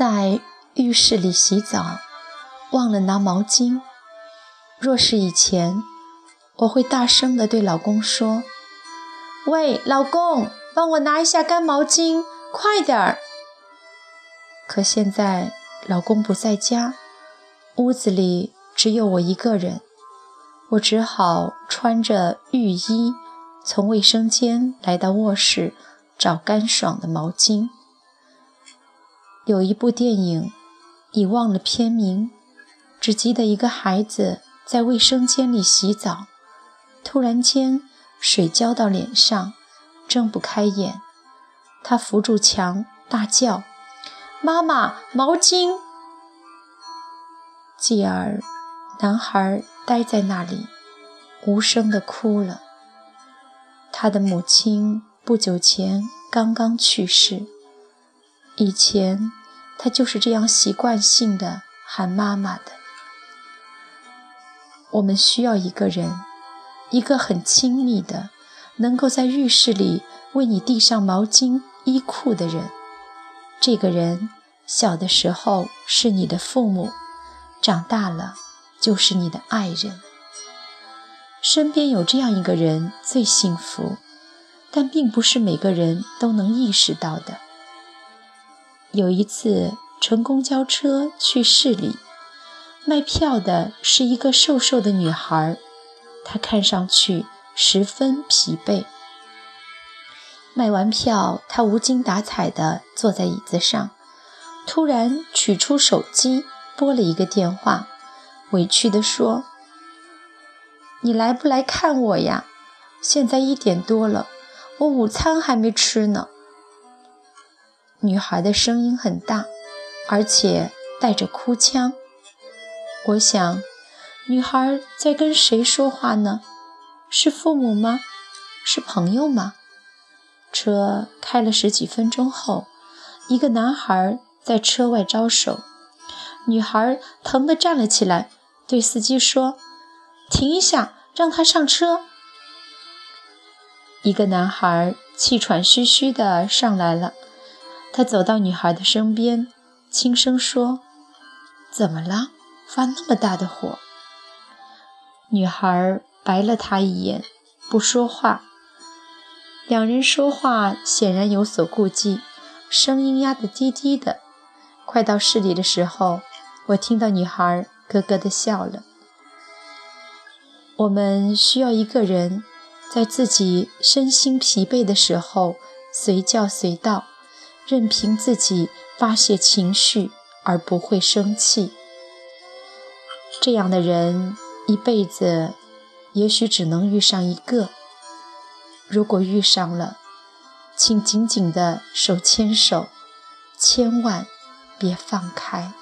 在浴室里洗澡，忘了拿毛巾。若是以前，我会大声地对老公说：“喂，老公，帮我拿一下干毛巾，快点儿！”可现在老公不在家，屋子里只有我一个人，我只好穿着浴衣，从卫生间来到卧室找干爽的毛巾。有一部电影，已忘了片名，只记得一个孩子。在卫生间里洗澡，突然间水浇到脸上，睁不开眼。他扶住墙，大叫：“妈妈，毛巾！”继而，男孩呆在那里，无声地哭了。他的母亲不久前刚刚去世，以前他就是这样习惯性的喊妈妈的。我们需要一个人，一个很亲密的，能够在浴室里为你递上毛巾、衣裤的人。这个人小的时候是你的父母，长大了就是你的爱人。身边有这样一个人最幸福，但并不是每个人都能意识到的。有一次乘公交车去市里。卖票的是一个瘦瘦的女孩，她看上去十分疲惫。卖完票，她无精打采地坐在椅子上，突然取出手机拨了一个电话，委屈地说：“你来不来看我呀？现在一点多了，我午餐还没吃呢。”女孩的声音很大，而且带着哭腔。我想，女孩在跟谁说话呢？是父母吗？是朋友吗？车开了十几分钟后，一个男孩在车外招手，女孩疼得站了起来，对司机说：“停一下，让他上车。”一个男孩气喘吁吁地上来了，他走到女孩的身边，轻声说：“怎么了？”发那么大的火，女孩白了他一眼，不说话。两人说话显然有所顾忌，声音压得低低的。快到市里的时候，我听到女孩咯咯地笑了。我们需要一个人，在自己身心疲惫的时候随叫随到，任凭自己发泄情绪，而不会生气。这样的人一辈子也许只能遇上一个。如果遇上了，请紧紧的手牵手，千万别放开。